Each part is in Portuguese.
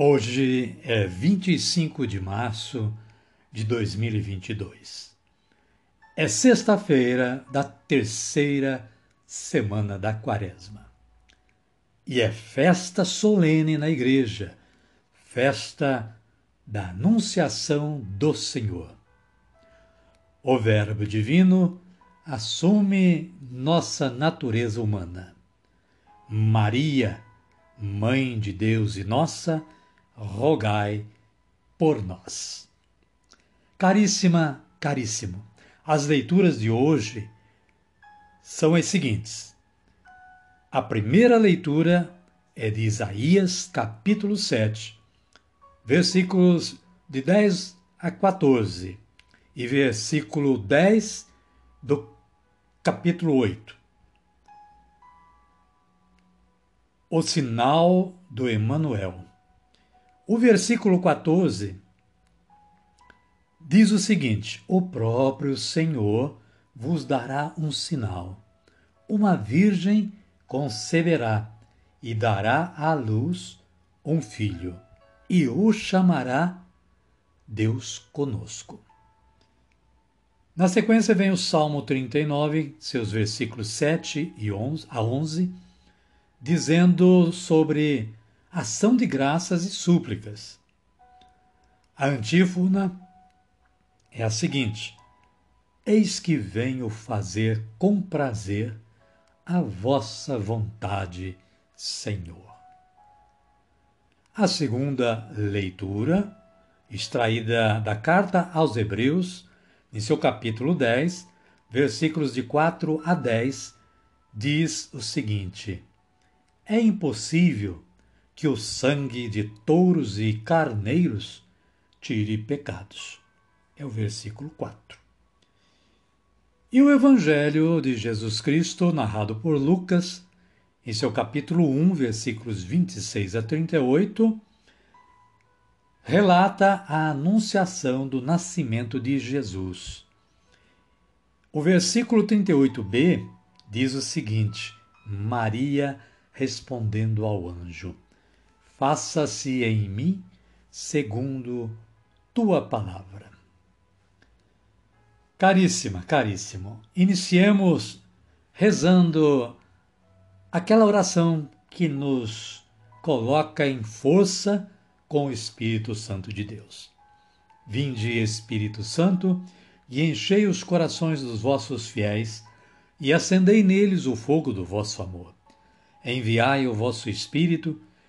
Hoje é 25 de março de 2022. É sexta-feira da terceira semana da Quaresma. E é festa solene na igreja, festa da Anunciação do Senhor. O Verbo Divino assume nossa natureza humana. Maria, Mãe de Deus e nossa, rogai por nós. Caríssima, caríssimo, as leituras de hoje são as seguintes. A primeira leitura é de Isaías, capítulo 7, versículos de 10 a 14 e versículo 10 do capítulo 8. O sinal do Emanuel. O versículo 14 diz o seguinte: O próprio Senhor vos dará um sinal. Uma virgem conceberá e dará à luz um filho, e o chamará Deus conosco. Na sequência vem o Salmo 39, seus versículos 7 e 11, a 11, dizendo sobre ação de graças e súplicas. A antífona é a seguinte: Eis que venho fazer com prazer a vossa vontade, Senhor. A segunda leitura, extraída da carta aos Hebreus, em seu capítulo 10, versículos de 4 a 10, diz o seguinte: É impossível que o sangue de touros e carneiros tire pecados. É o versículo 4. E o Evangelho de Jesus Cristo, narrado por Lucas, em seu capítulo 1, versículos 26 a 38, relata a anunciação do nascimento de Jesus. O versículo 38b diz o seguinte: Maria respondendo ao anjo: faça-se em mim segundo tua palavra. Caríssima, caríssimo, iniciemos rezando aquela oração que nos coloca em força com o Espírito Santo de Deus. Vinde, Espírito Santo, e enchei os corações dos vossos fiéis, e acendei neles o fogo do vosso amor. Enviai o vosso Espírito,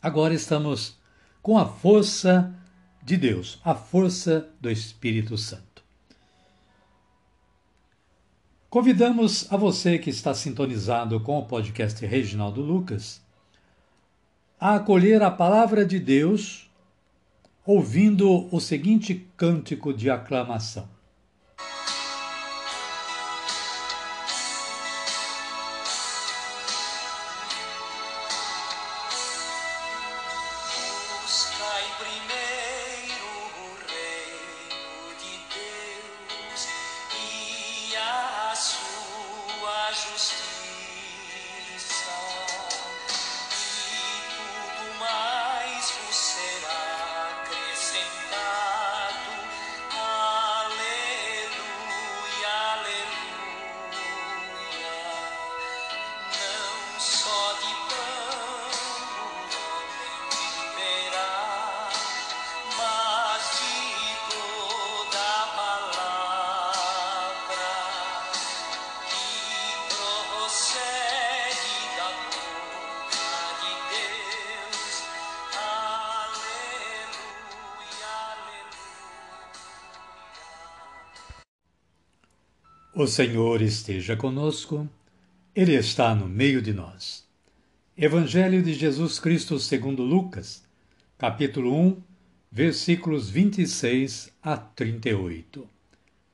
Agora estamos com a força de Deus, a força do Espírito Santo. Convidamos a você que está sintonizado com o podcast Reginaldo Lucas a acolher a palavra de Deus ouvindo o seguinte cântico de aclamação. O Senhor esteja conosco, Ele está no meio de nós. Evangelho de Jesus Cristo segundo Lucas, capítulo 1, versículos 26 a 38.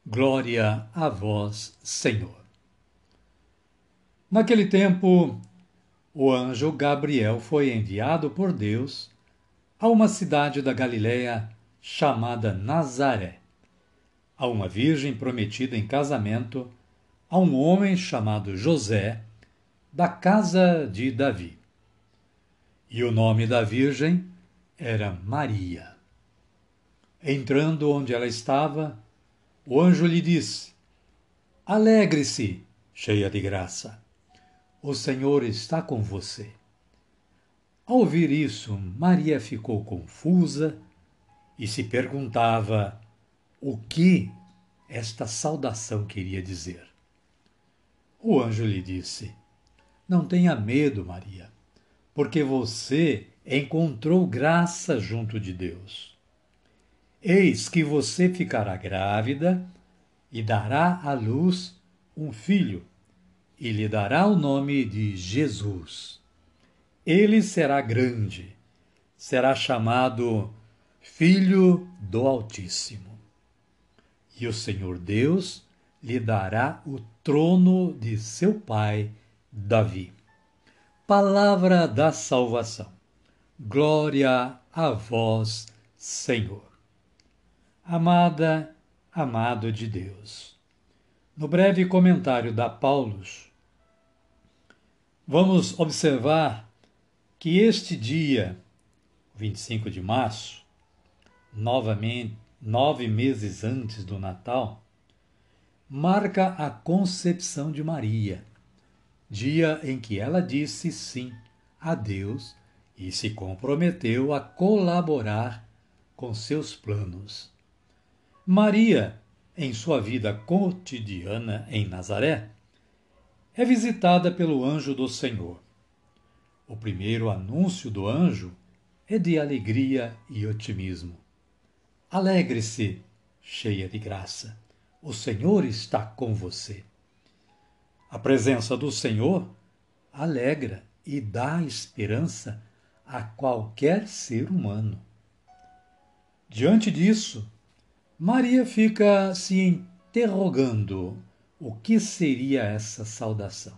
Glória a vós, Senhor. Naquele tempo, o anjo Gabriel foi enviado por Deus a uma cidade da Galiléia chamada Nazaré, a uma virgem prometida em casamento a um homem chamado José, da casa de Davi. E o nome da virgem era Maria. Entrando onde ela estava, o anjo lhe disse: Alegre-se, cheia de graça. O Senhor está com você. Ao ouvir isso, Maria ficou confusa e se perguntava o que esta saudação queria dizer. O anjo lhe disse: Não tenha medo, Maria, porque você encontrou graça junto de Deus. Eis que você ficará grávida e dará à luz um filho, e lhe dará o nome de Jesus. Ele será grande, será chamado Filho do Altíssimo. E o Senhor Deus lhe dará o trono de seu pai Davi. Palavra da salvação. Glória a vós, Senhor. Amada, amado de Deus. No breve comentário da Paulus, vamos observar que este dia, 25 de março, novamente, nove meses antes do Natal, marca a concepção de Maria, dia em que ela disse sim a Deus e se comprometeu a colaborar com seus planos. Maria, em sua vida cotidiana em Nazaré, é visitada pelo anjo do Senhor. O primeiro anúncio do anjo é de alegria e otimismo. Alegre-se, cheia de graça o Senhor está com você. A presença do Senhor alegra e dá esperança a qualquer ser humano. Diante disso, Maria fica se interrogando o que seria essa saudação.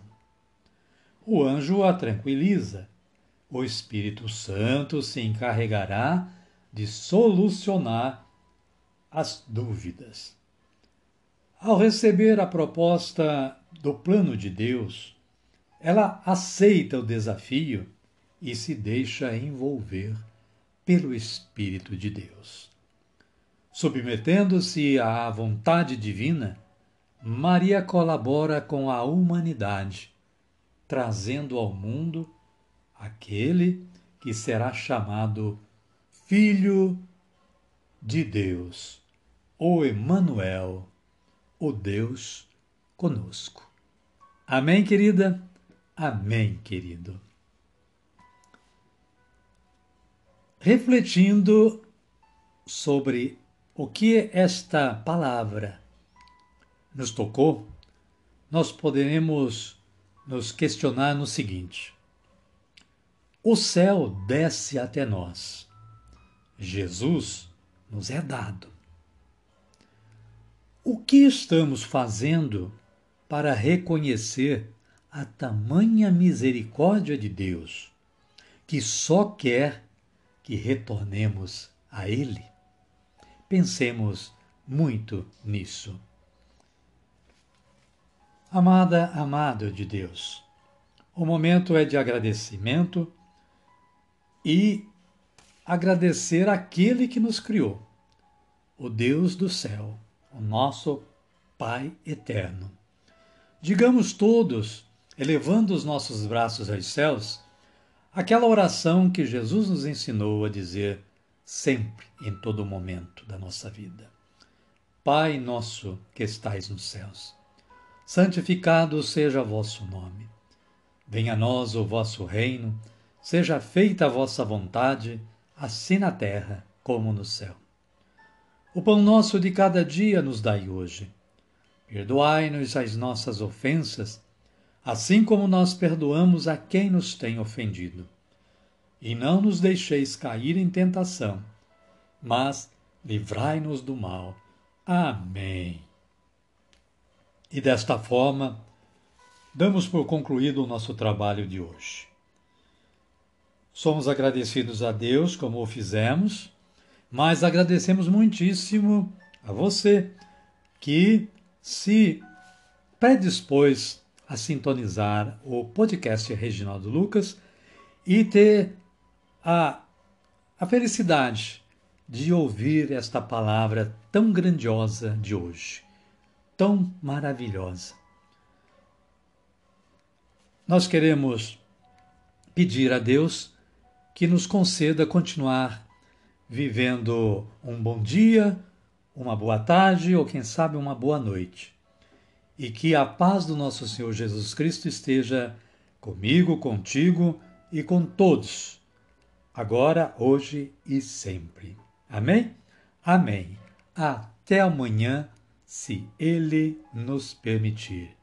O anjo a tranquiliza. O Espírito Santo se encarregará de solucionar as dúvidas. Ao receber a proposta do plano de Deus, ela aceita o desafio e se deixa envolver pelo Espírito de Deus. Submetendo-se à vontade divina, Maria colabora com a humanidade, trazendo ao mundo aquele que será chamado Filho de Deus, o Emanuel o Deus conosco. Amém, querida? Amém, querido. Refletindo sobre o que esta palavra nos tocou, nós poderemos nos questionar no seguinte: o céu desce até nós, Jesus nos é dado. O que estamos fazendo para reconhecer a tamanha misericórdia de Deus, que só quer que retornemos a Ele? Pensemos muito nisso. Amada, amado de Deus, o momento é de agradecimento e agradecer aquele que nos criou, o Deus do céu o nosso Pai eterno. Digamos todos, elevando os nossos braços aos céus, aquela oração que Jesus nos ensinou a dizer sempre, em todo momento da nossa vida. Pai nosso que estais nos céus, santificado seja vosso nome. Venha a nós o vosso reino, seja feita a vossa vontade, assim na terra como no céu. O pão nosso de cada dia nos dai hoje. Perdoai-nos as nossas ofensas, assim como nós perdoamos a quem nos tem ofendido. e não nos deixeis cair em tentação, mas livrai-nos do mal. Amém. E desta forma, damos por concluído o nosso trabalho de hoje. Somos agradecidos a Deus, como o fizemos, mas agradecemos muitíssimo a você que se predispôs a sintonizar o podcast Reginaldo Lucas e ter a, a felicidade de ouvir esta palavra tão grandiosa de hoje, tão maravilhosa. Nós queremos pedir a Deus que nos conceda continuar vivendo um bom dia, uma boa tarde ou, quem sabe, uma boa noite. E que a paz do nosso Senhor Jesus Cristo esteja comigo, contigo e com todos agora, hoje e sempre. Amém? Amém. Até amanhã, se Ele nos permitir.